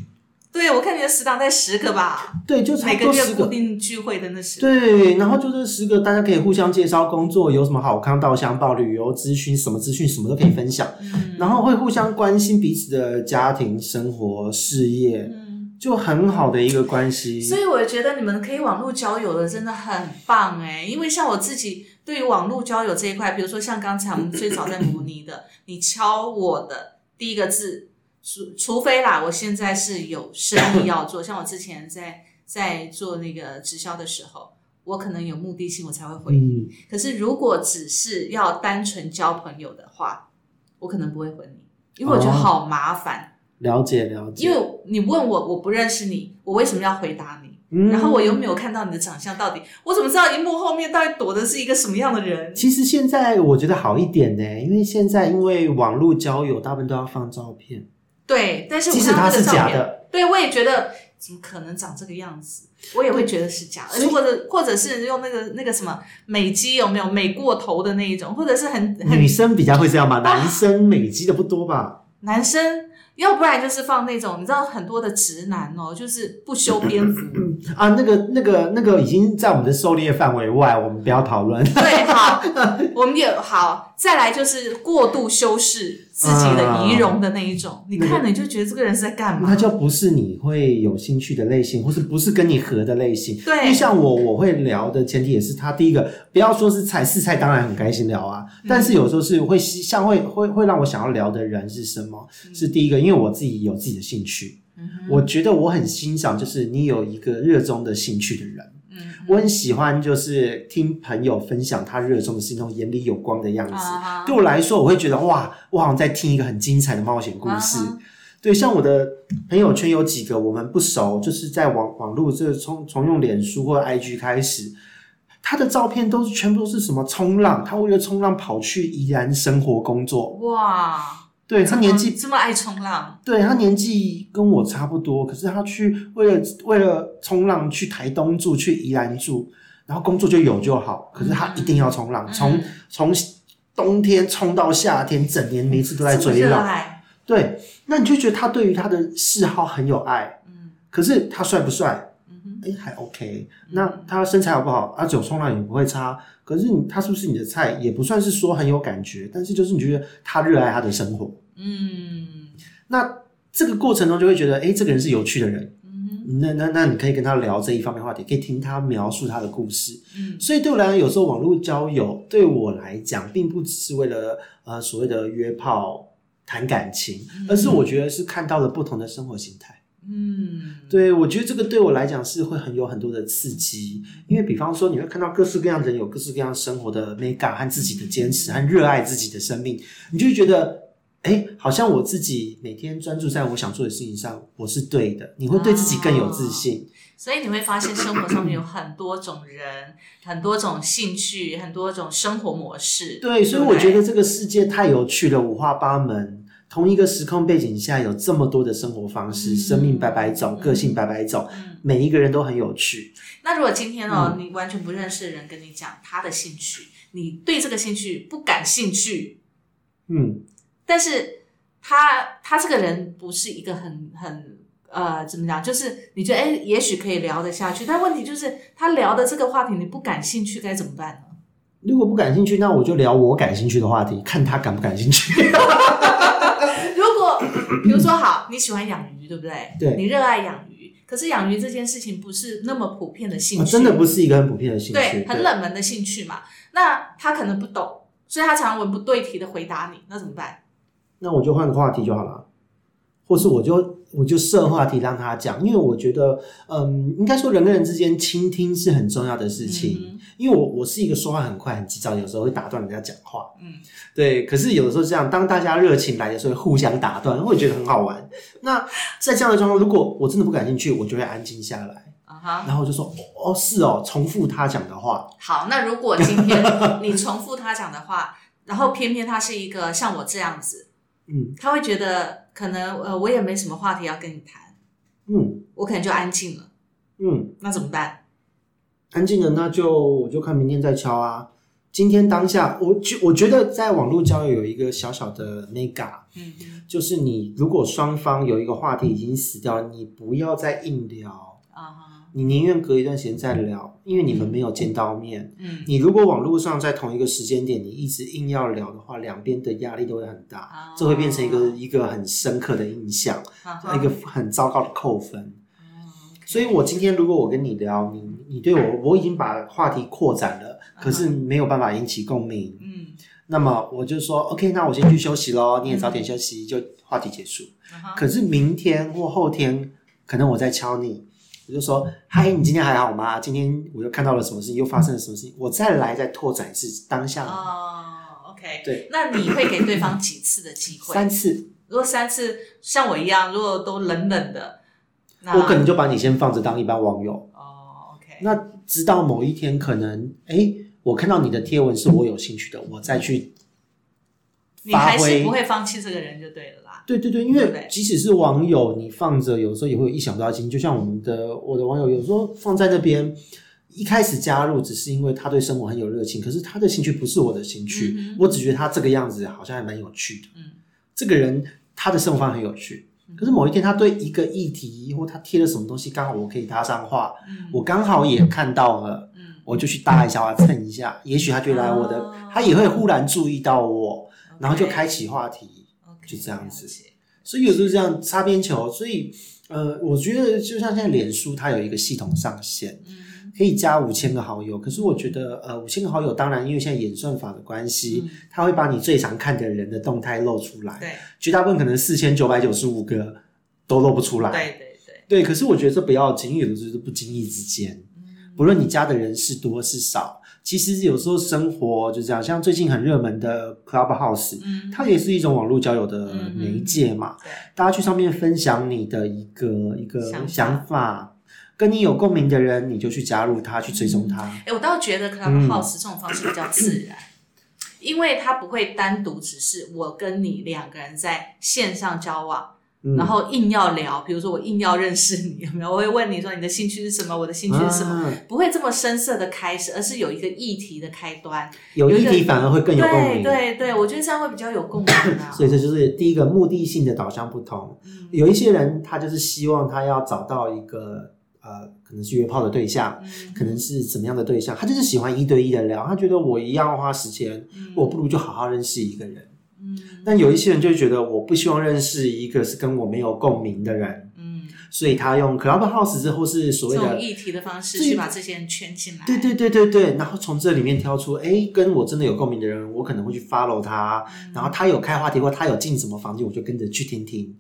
A: 对，我看你的食堂在十个吧，
C: 对，就差
A: 每个月固
C: 不多十个。
A: 定聚会的那十个，
C: 对，然后就这十个，大家可以互相介绍工作，有什么好康、到相报、旅游资讯，什么资讯什么都可以分享，
A: 嗯
C: 然后会互相关心彼此的家庭生活、事业，
A: 嗯，
C: 就很好的一个关系。
A: 所以我觉得你们可以网络交友的真的很棒哎，因为像我自己对于网络交友这一块，比如说像刚才我们最早在模拟的，你敲我的第一个字，除除非啦，我现在是有生意要做，像我之前在在做那个直销的时候，我可能有目的性，我才会回你。
C: 嗯，
A: 可是如果只是要单纯交朋友的话，我可能不会回你，因为我觉得
C: 哦
A: 好麻烦。
C: 了解了解。
A: 因为你问我，我不认识你，我为什么要回答你？
C: 嗯
A: 然后我又没有看到你的长相，到底我怎么知道荧幕后面到底躲的是一个什么样的人？
C: 其实现在我觉得好一点呢，因为现在因为网络交友，大部分都要放照片，
A: 对，但是我
C: 即使
A: 看到
C: 它是假的，
A: 对我也觉得怎么可能长这个样子？我也会觉得是假的，而且或者或者是用那个那个什么美肌有没有美过头的那一种，或者是很很
C: 女生比较会这样吧，男生美肌的不多吧？
A: 男生，要不然就是放那种你知道很多的直男哦，就是不修边幅。
C: 啊，那个、那个、那个已经在我们的狩猎范围外，我们不要讨论。
A: 对，好，我们也好，再来就是过度修饰自己的仪容的那一种，你看了你就觉得这个人是在干嘛？
C: 那就不是你会有兴趣的类型，或是不是跟你合的类型。
A: 对
C: 因为像我，我会聊的前提也是他第一个，不要说是菜，是菜当然很开心聊啊，
A: 嗯
C: 但是有时候是会像会会会让我想要聊的人是什么？是第一个，因为我自己有自己的兴趣，
A: 嗯
C: 我觉得我很欣赏，就是你有一个热衷的兴趣的人。
A: 嗯
C: 我很喜欢，就是听朋友分享他热衷的事情，那种眼里有光的样子。对我来说，我会觉得哇，我好像在听一个很精彩的冒险故事。对，像我的朋友圈有几个我们不熟，就是在网网络这从从用脸书或 IG 开始，他的照片都是全部都是什么冲浪，他为了冲浪跑去宜兰生活工作。
A: 哇，
C: 对他年纪，
A: 这么爱冲浪，
C: 对他年纪跟我差不多，可是他去为了为了冲浪去台东住，去宜兰住，然后工作就有就好，可是他一定要冲浪，从
A: 嗯
C: 从冬天冲到夏天，整年每次都在追浪。对，那你就觉得他对于他的嗜好很有爱，
A: 嗯
C: 可是他帅不帅？
A: 嗯哼，
C: 哎，还 OK。那他身材好不好？啊，走冲浪也不会差。可是你他是不是你的菜？也不算是说很有感觉，但是就是你觉得他热爱他的生活。
A: 嗯
C: 那这个过程中就会觉得，哎，这个人是有趣的人。
A: 嗯
C: 那那那你可以跟他聊这一方面话题，可以听他描述他的故事。
A: 嗯
C: 所以对我来讲，有时候网络交友对我来讲，并不只是为了呃所谓的约炮谈感情，而是我觉得是看到了不同的生活形态。
A: 嗯，
C: 对，我觉得这个对我来讲是会很有很多的刺激，因为比方说你会看到各式各样的人有各式各样生活的美感和自己的坚持和热爱自己的生命，你就会觉得，哎，好像我自己每天专注在我想做的事情上，我是对的，你会对自己更有自信。
A: 所以你会发现生活上面有很多种人，很多种兴趣，很多种生活模式。
C: 对，所以我觉得这个世界太有趣了，五花八门。同一个时空背景下，有这么多的生活方式，
A: 嗯
C: 生命百百种，个性百百种，
A: 嗯，
C: 每一个人都很有趣。
A: 那如果今天哦，
C: 嗯
A: 你完全不认识的人跟你讲他的兴趣，你对这个兴趣不感兴趣，
C: 嗯，
A: 但是他他这个人不是一个很很呃怎么讲，就是你觉得哎，也许可以聊得下去，但问题就是他聊的这个话题你不感兴趣，该怎么办呢？
C: 如果不感兴趣，那我就聊我感兴趣的话题，看他感不感兴趣。
A: 比如说好，你喜欢养鱼，对不对？
C: 对
A: 你热爱养鱼，可是养鱼这件事情不是那么普遍的兴趣，
C: 啊真的不是一个很普遍的兴趣，
A: 对，很冷门的兴趣嘛。那他可能不懂，所以他常文不对题的回答你，那怎么办？
C: 那我就换个话题就好了，或是我就我就设话题让他讲，因为我觉得，嗯，应该说人跟人之间倾听是很重要的事情。
A: 嗯
C: 因为我我是一个说话很快很急躁，有时候会打断人家讲话，
A: 嗯，
C: 对。可是有的时候这样，当大家热情来的时候，互相打断，会觉得很好玩。那在这样的状况，如果我真的不感兴趣，我就会安静下来。然后我就说，哦，是哦，重复他讲的话，
A: 好，那如果今天 你重复他讲的话，然后偏偏他是一个像我这样子，
C: 嗯
A: 他会觉得可能呃我也没什么话题要跟你谈，
C: 嗯
A: 我可能就安静了，
C: 嗯。
A: 那怎么办？
C: 安静了，那就我就看明天再敲啊。今天当下，我觉我觉得在网络交友有一个小小的 mega，
A: 嗯
C: 就是你如果双方有一个话题已经死掉，你不要再硬聊，
A: 啊哈，
C: 你宁愿隔一段时间再聊，因为你们没有见到面。
A: 嗯
C: 你如果网络上在同一个时间点，你一直硬要聊的话，两边的压力都会很大，
A: 啊
C: 这会变成一个一个很深刻的印象，一个很糟糕的扣分。
A: 哦
C: 所以，我今天如果我跟你聊，你你对我我已经把话题扩展了，可是没有办法引起共鸣，
A: 嗯
C: 那么我就说 OK，那我先去休息喽，你也早点休息，就话题结束。可是明天或后天，可能我再敲你，我就说嗨，你今天还好吗？今天我又看到了什么事情，又发生了什么事情，我再来再拓展是当下
A: 哦，OK，
C: 对，
A: 那你会给对方几次的机会？
C: 三次，
A: 如果三次像我一样，如果都冷冷的，那
C: 我可能就把你先放着当一般网友。
A: 哦，OK，
C: 那直到某一天，可能哎，我看到你的贴文是我有兴趣的，我再去
A: 你还是不会放弃这个人就对了啦。
C: 对对对，因为即使是网友，你放着有时候也会有意想不到的惊喜。就像我们的我的网友，有时候放在那边，一开始加入只是因为他对生活很有热情，可是他的兴趣不是我的兴趣，
A: 嗯
C: 我只觉得他这个样子好像还蛮有趣的。
A: 嗯
C: 这个人他的生活方式很有趣，可是某一天他对一个议题或他贴了什么东西，刚好我可以搭上话，
A: 嗯
C: 我刚好也看到了。
A: 嗯
C: 我就去搭一下我，蹭一下，也许他就来我的，
A: 哦
C: 他也会忽然注意到我，然后就开启话题。就这样子所以有时候这样擦边球，所以呃，我觉得就像现在脸书它有一个系统上线，
A: 嗯
C: 可以加五千个好友。可是我觉得呃，五千个好友，当然因为现在演算法的关系，
A: 嗯
C: 它会把你最常看的人的动态露出来，
A: 对
C: 绝大部分可能四千九百九十五个都露不出来。
A: 对对对，
C: 对，可是我觉得这不要紧，有的时候是不经意之间，
A: 嗯
C: 不论你加的人是多是少，其实有时候生活就这样。像最近很热门的 Clubhouse，
A: 嗯
C: 它也是一种网络交友的媒介嘛。
A: 对
C: 大家去上面分享你的一个一个
A: 想法，
C: 跟你有共鸣的人，你就去加入他，去追踪他。
A: 哎，我倒觉得
C: 嗯
A: Clubhouse 这种方式比较自然，因为它不会单独只是我跟你两个人在线上交往，
C: 嗯
A: 然后硬要聊，比如说我硬要认识你，有没有？我会问你说你的兴趣是什么，我的兴趣是什么，
C: 啊
A: 不会这么深色的开始，而是有一个议题的开端。
C: 有议题反而会更有共
A: 对
C: 鸣。
A: 对对，我觉得这样会比较有共鸣啊。
C: 所以这就是第一个目的性的导向不同。
A: 嗯
C: 有一些人他就是希望他要找到一个呃，可能是约炮的对象，
A: 嗯
C: 可能是怎么样的对象，他就是喜欢一对一的聊，他觉得我一样要花时间，
A: 嗯
C: 我不如就好好认识一个人。
A: 嗯
C: 但有一些人就觉得我不希望认识一个是跟我没有共鸣的人，
A: 嗯，
C: 所以他用 Clubhouse 之后是所谓的。
A: 议题的方式去把这些人圈进来。
C: 对对对对对，然后从这里面挑出，哎，跟我真的有共鸣的人，我可能会去 follow 他，
A: 嗯
C: 然后他有开话题或他有进什么房间，我就跟着去听听。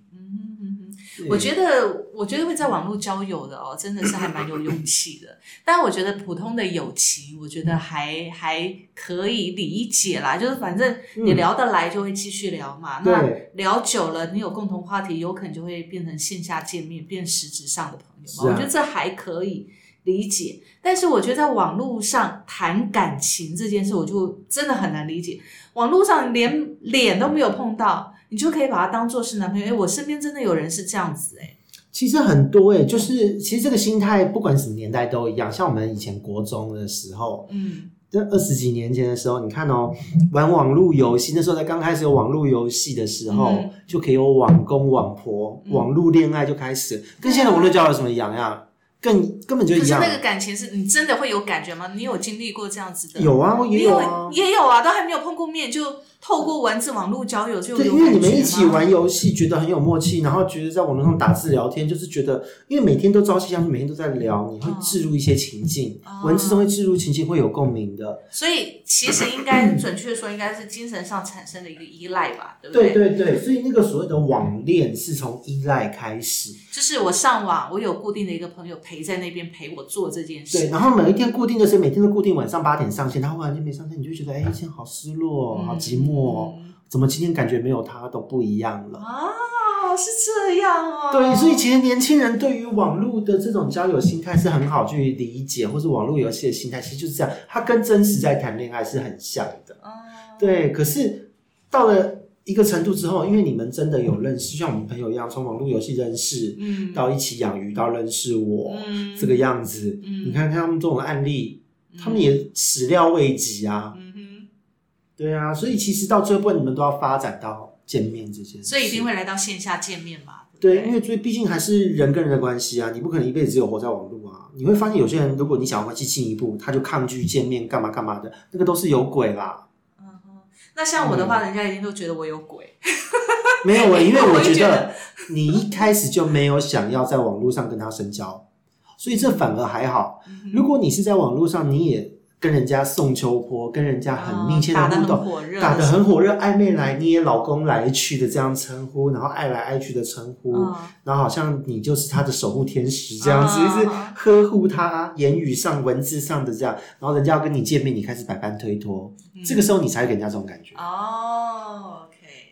A: 我觉得，我觉得会在网络交友的哦，真的是还蛮有勇气的。但我觉得普通的友情，我觉得还还可以理解啦。就是反正你聊得来，就会继续聊嘛。那聊久了，你有共同话题，有可能就会变成线下见面，变实质上的朋友嘛。
C: 啊
A: 我觉得这还可以理解。但是我觉得在网络上谈感情这件事，我就真的很难理解。网络上连脸都没有碰到，你就可以把他当做是男朋友。哎，我身边真的有人是这样子哎。
C: 其实很多哎、就是其实这个心态不管什么年代都一样。像我们以前国中的时候，
A: 嗯，
C: 这二十几年前的时候，你看哦，玩网络游戏，那时候在刚开始有网络游戏的时候，
A: 嗯
C: 就可以有网公网婆、
A: 嗯
C: 网络恋爱就开始，跟现在网络交友有什么一样呀？更根本就一样。
A: 可是那个感情是你真的会有感觉吗？你有经历过这样子的？
C: 有啊，我也
A: 你
C: 有啊。
A: 也有啊，都还没有碰过面，就透过文字网络交友就
C: 因为你们一起玩游戏，觉得很有默契，然后觉得在网络上打字聊天，就是觉得，因为每天都朝夕相处，每天都在聊，你会置入一些情境，
A: 哦
C: 文字中会置入情境，会有共鸣的。
A: 所以其实应该准确说，应该是精神上产生的一个依赖吧，对不
C: 对
A: 对？
C: 对对，所以那个所谓的网恋是从依赖开始，
A: 就是我上网，我有固定的一个朋友陪在那边陪我做这件事。
C: 对，然后每一天固定的时间，每天都固定晚上八点上线，他忽然间没上线，你就会觉得，哎，今天好失落，好寂寞哦，
A: 嗯
C: 怎么今天感觉没有他都不一样了？
A: 啊，是这样哦。
C: 对，所以其实年轻人对于网络的这种交友心态是很好去理解，或是网络游戏的心态，其实就是这样，它跟真实在谈恋爱是很像的。
A: 哦，
C: 对，可是到了一个程度之后，因为你们真的有认识，像我们朋友一样，从网络游戏认识，
A: 嗯
C: 到一起养鱼，到认识我、
A: 嗯
C: 这个样子，
A: 嗯
C: 你看看他们这种案例，他们也始料未及啊。对啊，所以其实到最后你们都要发展到见面这件事，
A: 所以一定会来到线下见面嘛。
C: 对，
A: 不
C: 因为最毕竟还是人跟人的关系啊，你不可能一辈子只有活在网络啊。你会发现有些人，如果你想要关系进一步，他就抗拒见面，干嘛干嘛的，那个都是有鬼啦。
A: 嗯哼，那像我的
C: 嗯
A: 话，人家一定都觉得我有鬼。
C: 没有啊，因为
A: 我
C: 我觉得 你一开始就没有想要在网络上跟他深交，所以这反而还好。
A: 嗯
C: 如果你是在网络上，你也跟人家送秋波，跟人家很密切的
A: 哦打得很
C: 互动，
A: 火热，
C: 打得很火热，暧昧来捏老公来去的这样称呼，然后爱来爱去的称呼，
A: 嗯
C: 然后好像你就是他的守护天使这样子，
A: 嗯
C: 就是呵护他，言语上、文字上的这样，然后人家要跟你见面，你开始百般推脱，这个时候你才会给人家这种感觉。
A: 哦。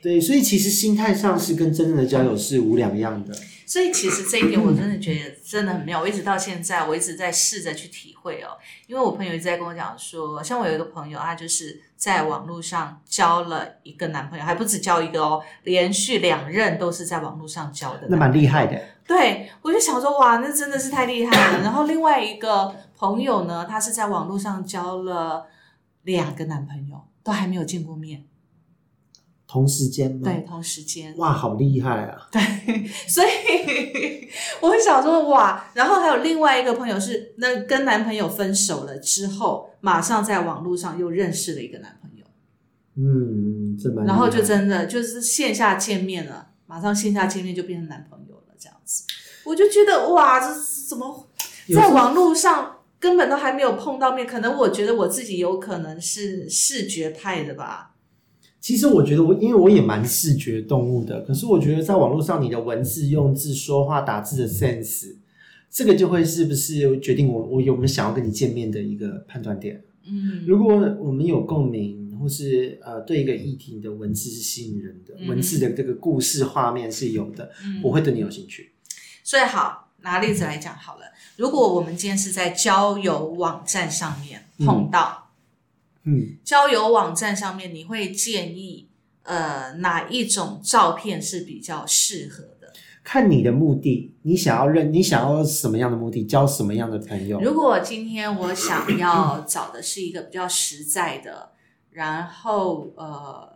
C: 对，所以其实心态上是跟真正的交友是无两样的。
A: 所以其实这一点我真的觉得真的很妙，我一直到现在我一直在试着去体会哦，因为我朋友一直在跟我讲说，像我有一个朋友，他就是在网络上交了一个男朋友，还不止交一个哦，连续两任都是在网络上交的，
C: 那蛮厉害的。
A: 对，我就想说，哇，那真的是太厉害了。然后另外一个朋友呢，他是在网络上交了两个男朋友，都还没有见过面，
C: 同时间吗？
A: 对，，同时间。
C: 哇，好厉害啊！
A: 对 所以我会想说，哇，然后还有另外一个朋友是，那跟男朋友分手了之后，马上在网络上又认识了一个男朋友，
C: 嗯，这蛮。
A: 然后就真的就是线下见面了，马上线下见面就变成男朋友了，这样子，我就觉得哇，这怎么在网络上根本都还没有碰到面？可能我觉得我自己有可能是视觉派的吧，
C: 其实我觉得我，因为我也蛮视觉动物的，可是我觉得在网络上，你的文字用字、说话、打字的 sense，这个就会是不是决定我我有没有想要跟你见面的一个判断点。
A: 嗯，
C: 如果我们有共鸣，或是呃对一个议题的文字是吸引人的，
A: 嗯
C: 文字的这个故事画面是有的，
A: 嗯
C: 我会对你有兴趣。
A: 所以好，拿例子来讲好了。如果我们今天是在交友网站上面碰到，
C: 嗯，
A: 交友网站上面，你会建议呃哪一种照片是比较适合的？
C: 看你的目的，你想要认，你想要什么样的目的，交什么样的朋友。
A: 如果今天我想要找的是一个比较实在的，然后呃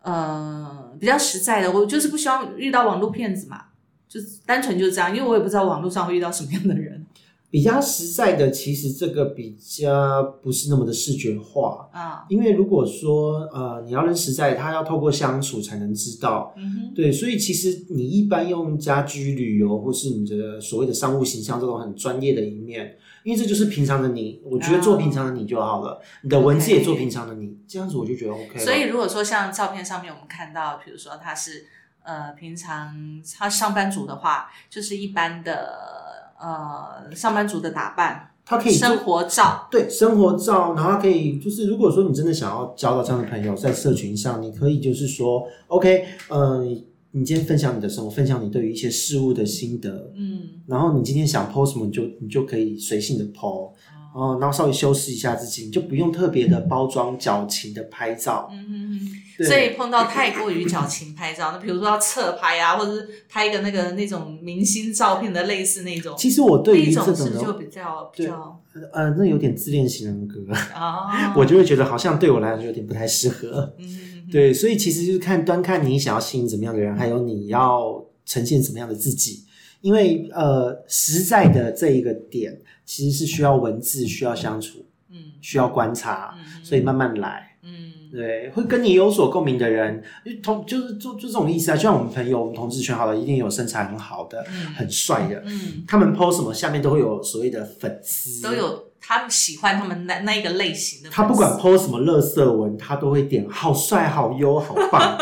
A: 呃比较实在的，我就是不希望遇到网络骗子嘛，就单纯就是这样，因为我也不知道网络上会遇到什么样的人
C: 比较实在的，其实这个比较不是那么的视觉化。
A: 啊，
C: 因为如果说呃你要认实在，他要透过相处才能知道，
A: 嗯哼，
C: 对，所以其实你一般用家居旅游或是你的所谓的商务形象这种很专业的一面，因为这就是平常的你，我觉得做平常的你就好了，你的文字也做平常的你，这样子我就觉得 OK。
A: 所以如果说像照片上面我们看到，比如说他是呃平常他上班族的话，就是一般的呃上班族的打扮，
C: 他可以
A: 生活照，
C: 对生活照，然后他可以就是，如果说你真的想要交到这样的朋友，在社群上，你可以就是说，OK，呃，你你今天分享你的生活，分享你对于一些事物的心得，
A: 嗯，
C: 然后你今天想 PO 什么，你就你就可以随性的 PO，哦、然后稍微修饰一下自己，你就不用特别的包装矫情的拍照。
A: 嗯
C: 嗯嗯
A: 所以碰到太过于矫情拍照，那比如说要侧拍啊，或者是拍一个那个那种明星照片的类似那种，
C: 其实我对于这种
A: 就比较比
C: 对
A: 较
C: 呃，那有点自恋型人格，
A: 啊？
C: 我就会觉得好像对我来说有点不太适合。
A: 嗯，
C: 对，所以其实就是看端看你想要吸引怎么样的人，还有你要呈现怎么样的自己。因为呃，实在的这一个点其实是需要文字、需要相处、
A: 嗯。
C: 需要观察，
A: 嗯
C: 所以慢慢来。
A: 嗯。
C: 对，会跟你有所共鸣的人，同就是就就这种意思啊。就像我们朋友，我们同志圈好了，一定有身材很好的、
A: 嗯。
C: 很帅的，
A: 嗯，
C: 他们 PO 什么，下面都会有所谓的粉丝，
A: 都有他们喜欢他们那那一个类型的，
C: 他不管 PO 什么乐色文，他都会点好帅、好优、好棒，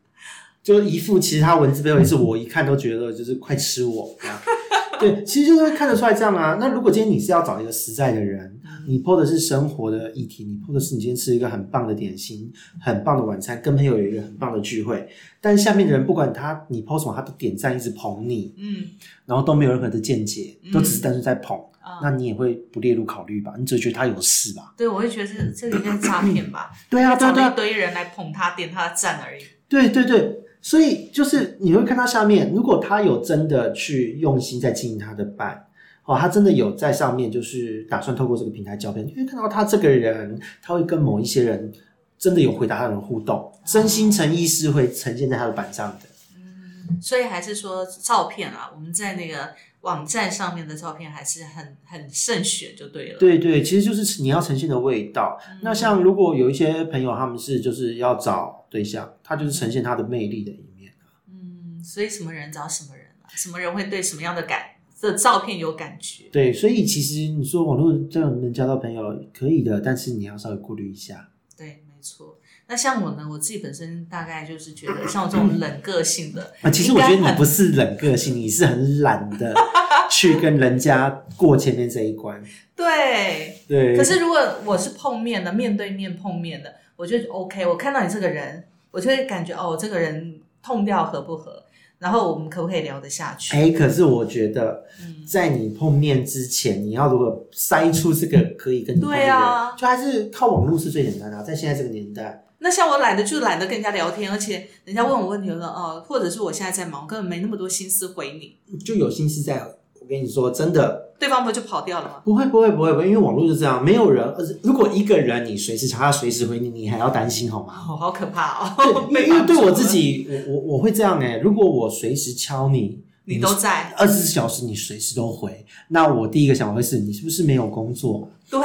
C: 就一副其实他文字背后也是我一看都觉得就是快吃我这样。对，其实就是会看得出来这样啊。那如果今天你是要找一个实在的人，你 PO 的是生活的议题，你 PO 的是你今天吃一个很棒的点心、很棒的晚餐，跟朋友有一个很棒的聚会，但下面的人不管他你 PO 什么，他都点赞一直捧你，
A: 嗯
C: 然后都没有任何的见解，都只是单纯在捧，
A: 啊，
C: 那你也会不列入考虑吧？你只会觉得他有事吧？
A: 对，我会觉得这这个应该是诈骗吧，
C: 对啊，对啊，对啊
A: 一，堆人来捧他、点他的赞而已。
C: 对对对，所以就是你会看到下面，如果他有真的去用心在经营他的版，哦，他真的有在上面就是打算透过这个平台交朋友，你会看到他这个人，他会跟某一些人真的有回答他的互动，真心诚意是会呈现在他的板上的。
A: 所以还是说照片啊，我们在那个网站上面的照片还是很很慎选就对了。，
C: 对对，其实就是你要呈现的味道。那像如果有一些朋友他们是就是要找对象，他就是呈现他的魅力的一面。
A: 嗯，所以什么人找什么人啊，什么人会对什么样的感的照片有感觉？
C: 对，所以其实你说网络这样能交到朋友可以的，但是你要稍微顾虑一下。
A: 对，没错。那像我呢，我自己本身大概就是觉得，像我这种冷个性的，
C: 啊，其实我觉得你不是冷个性，你是很懒的 去跟人家过前面这一关。
A: 对。
C: 对，
A: 可是如果我是碰面的，面对面碰面的，我就 OK。我看到你这个人，我就会感觉哦，这个人痛调合不合，然后我们可不可以聊得下去？
C: 哎，可是我觉得
A: 嗯，
C: 在你碰面之前，你要如果筛出这个可以跟
A: 对啊
C: 就还是靠网络是最简单的啊、在现在这个年代。
A: 那像我懒得就懒得跟人家聊天，而且人家问我问题，我说哦，或者是我现在在忙，根本没那么多心思回你，
C: 就有心思在。我跟你说，真的
A: 对方不就跑掉了吗？
C: 不会，不会，不会，不会，因为网络就这样，没有人。而如果一个人你随时查他随时回你，你还要担心好吗？
A: 哦，好可怕哦！
C: 对，
A: 被
C: 因为对我自己，我我我会这样哎、如果我随时敲你，
A: 你都在，
C: 二十四小时你随时都回，那我第一个想法会是你是不是没有工作？
A: 对，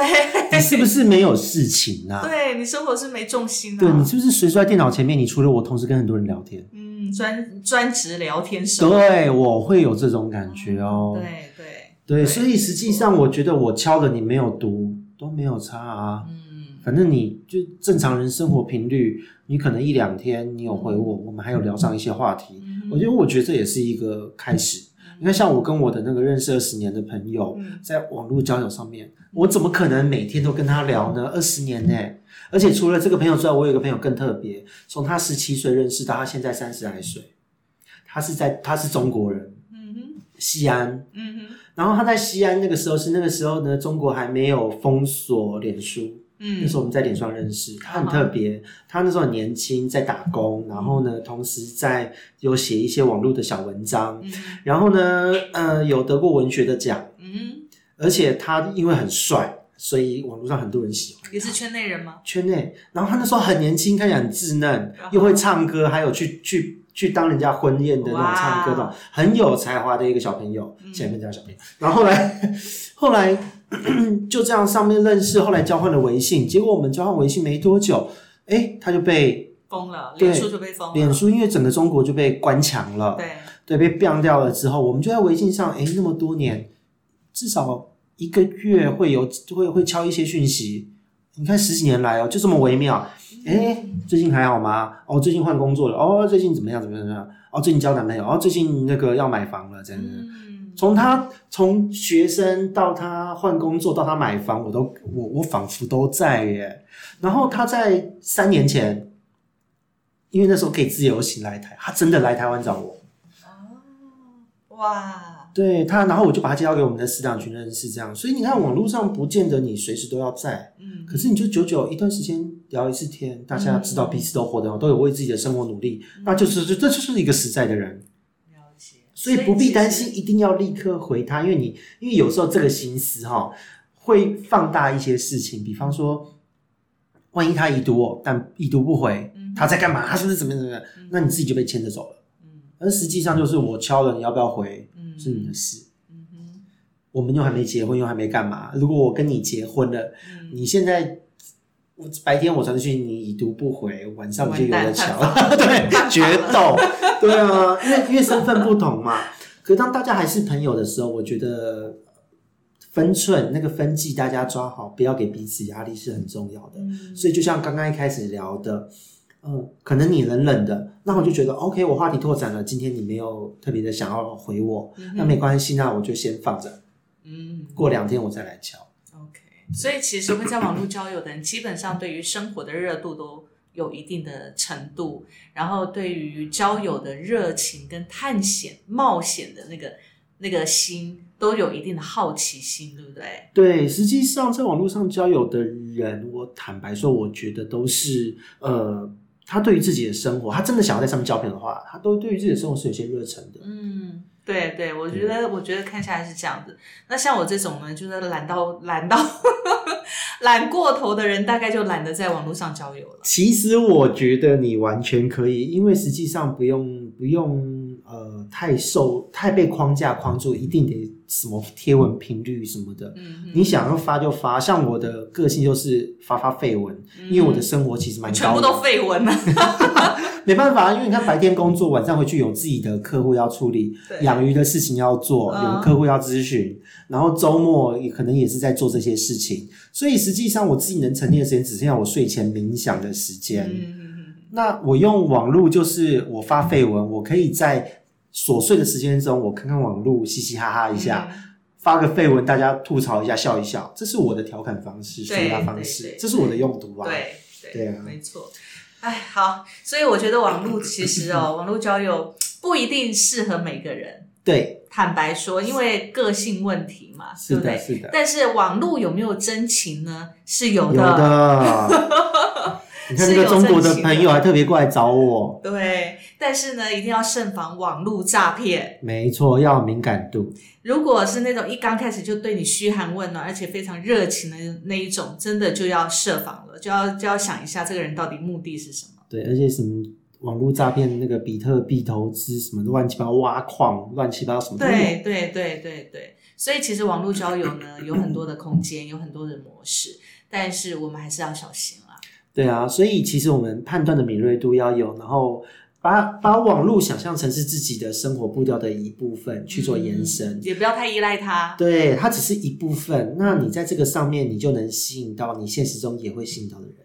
C: 你是不是没有事情啊？
A: 对你生活是没重心的、
C: 对你是不是随时在电脑前面？你除了我，同时跟很多人聊天？
A: 嗯，专专职聊天手，
C: 对，我会有这种感觉哦。
A: 对对，
C: 对，所以实际上我觉得我敲的你没有读都没有差啊。
A: 嗯，
C: 反正你就正常人生活频率，你可能一两天你有回我，我们还有聊上一些话题。
A: 嗯
C: 我觉得我觉得这也是一个开始。你看，像我跟我的那个认识二十年的朋友，
A: 嗯
C: 在网络交友上面，我怎么可能每天都跟他聊呢？二十年呢、而且除了这个朋友之外，我有一个朋友更特别，从他十七岁认识到他现在三十来岁，他是在他是中国人，
A: 嗯哼，
C: 西安。
A: 嗯哼，
C: 然后他在西安那个时候是那个时候呢，中国还没有封锁脸书，嗯那
A: 嗯
C: 时候我们在脸书上认识，他很特别，他那时候很年轻，在打工，然后呢，同时在有写一些网络的小文章，
A: 嗯
C: 然后呢，呃，有得过文学的奖，
A: 嗯，
C: 而且他因为很帅，所以网络上很多人喜欢。
A: 也是圈内人吗？
C: 圈内，然后他那时候很年轻，看起来很稚嫩，又会唱歌，还有去去去当人家婚宴的那种唱歌的
A: 哇，
C: 很有才华的一个小朋友，
A: 嗯
C: 现在变成小朋友。然后后来 后来 就这样上面认识，后来交换了微信，结果我们交换微信没多久，哎，他就被
A: 封了，
C: 对
A: 脸书就被封了，
C: 脸书因为整个中国就被关墙了，
A: 对，
C: 对，被 ban 掉了之后，我们就在微信上，哎，那么多年，至少一个月会有会会敲一些讯息。你看十几年来哦，就这么微妙。哎，最近还好吗？哦，最近换工作了。哦，最近怎么样？怎么样？怎么样？哦，最近交男朋友。哦，最近那个要买房了，真的。
A: 嗯，
C: 从他从学生到他换工作到他买房，我都我我仿佛都在耶。然后他在三年前，因为那时候可以自由行来台，他真的来台湾找我。
A: 哦哇，
C: 对他，然后我就把他介绍给我们的师长群认识，这样。所以你看，网络上不见得你随时都要在，
A: 嗯，
C: 可是你就久久一段时间聊一次天，大家知道彼此都活得好，都有为自己的生活努力，那就是这这就是一个实在的人。
A: 了解，
C: 所以不必担心一定要立刻回他，因为你因为有时候这个心思哈会放大一些事情，比方说，万一他已读我，但已读不回，他在干嘛？他是不是怎么样怎么样？那你自己就被牵着走了。
A: 嗯
C: 而实际上就是我敲了，你要不要回
A: 嗯
C: 是你的事。
A: 嗯哼
C: 我们又还没结婚，又还没干嘛。如果我跟你结婚了，
A: 嗯
C: 你现在我白天我传讯你已读不回，晚上我就有
A: 完蛋
C: 的瞧，对，决斗，对啊，因为因为身份不同嘛。可当大家还是朋友的时候，我觉得分寸那个分际大家抓好，不要给彼此压力是很重要的。
A: 嗯
C: 所以就像刚刚一开始聊的，嗯，可能你冷冷的，那我就觉得 OK，我话题拓展了，今天你没有特别的想要回我，那没关系，那我就先放着，
A: 嗯
C: 过两天我再来敲。
A: OK，所以其实会在网络交友的人，基本上对于生活的热度都有一定的程度，然后对于交友的热情跟探险、冒险的那个那个心，都有一定的好奇心，对不对？
C: 对，实际上在网络上交友的人，我坦白说，我觉得都是呃，他对于自己的生活，他真的想要在上面交朋友的话，他都对于自己的生活是有些热忱的。
A: 嗯，对对，我觉得我觉得看下来是这样子。那像我这种呢，就是懒到懒到 懒过头的人，大概就懒得在网络上交友了。
C: 其实我觉得你完全可以，因为实际上不用不用呃太受太被框架框住，一定得什么贴文频率什么的。
A: 嗯，
C: 你想要发就发，像我的个性就是发发废文，因为我的生活其实蛮
A: 嗯全部都废文了。
C: 没办法，因为你看白天工作，晚上回去有自己的客户要处理
A: 对，
C: 养鱼的事情要做，
A: 嗯
C: 有客户要咨询，然后周末也可能也是在做这些事情，所以实际上我自己能沉淀的时间只剩下我睡前冥想的时间。
A: 嗯嗯
C: 那我用网络就是我发绯闻，我可以在琐碎的时间中，我看看网络，嘻嘻哈哈一下。
A: 嗯
C: 发个绯闻，大家吐槽一下，笑一笑，这是我的调侃方式、舒
A: 对
C: 压方式
A: 对，
C: 这是我的用途吧。
A: 对
C: 对啊
A: 没错。哎，好，所以我觉得网络其实哦，网络交友不一定适合每个人。
C: 对，
A: 坦白说，因为个性问题嘛，
C: 是的，
A: 对不对？
C: 是的，
A: 但是网络有没有真情呢？是有
C: 有的。你看那个中国的朋友还特别过来找我，
A: 对，但是呢，一定要慎防网络诈骗。
C: 没错，要有敏感度。
A: 如果是那种一刚开始就对你嘘寒问暖，而且非常热情的那一种，真的就要设防了，就要就要想一下这个人到底目的是什么。
C: 对，而且什么网络诈骗，那个比特币投资什么乱七八糟挖矿，乱七八糟什么。
A: 对对对对对，所以其实网络交友呢，有很多的空间，有很多的模式，但是我们还是要小心啦。
C: 对啊，所以其实我们判断的敏锐度要有，然后把把网络想象成是自己的生活步调的一部分去做延伸。
A: 也不要太依赖它。
C: 对，它只是一部分。那你在这个上面，你就能吸引到你现实中也会吸引到的人，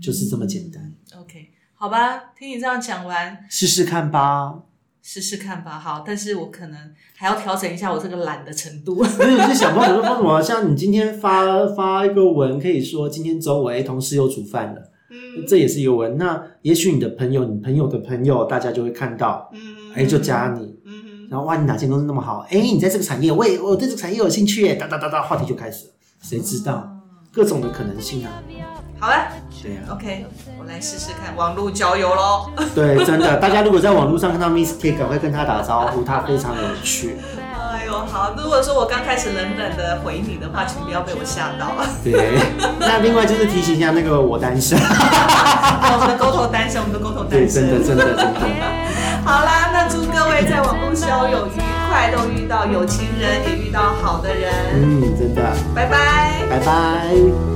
C: 就是这么简单。
A: OK，好吧，听你这样讲完，
C: 试试看吧。
A: 试试看吧。好，但是我可能还要调整一下我这个懒的程度。
C: 没有，就是想办法说说什么，像你今天发发一个文，可以说今天中午哎，同事又煮饭了，
A: 嗯
C: 这也是一个文。那也许你的朋友，你朋友的朋友，大家就会看到，
A: 嗯
C: 哎，就加你。
A: 嗯
C: 然后哇，你哪间公司那么好？哎，你在这个产业，我也我对这个产业有兴趣耶，哒哒哒哒，话题就开始了。谁知道各种的可能性啊？
A: 好了
C: 对啊
A: ，，OK，我来试试看网络交友喽。
C: 对，真的，大家如果在网络上看到 Miss K，赶快跟他打招呼，他非常有趣。
A: 好，如果说我刚开始冷冷的回你的话，请不要被我吓到。
C: 对，那另外就是提醒一下那个我单身，
A: 我们的沟通单身，我们的沟头
C: 对，
A: 单身。
C: 真的真的真的，
A: 好啦，那祝各位在网络交友愉快，都遇到有情人，也遇到好的人。
C: 嗯，真的，
A: 拜拜。
C: 拜拜。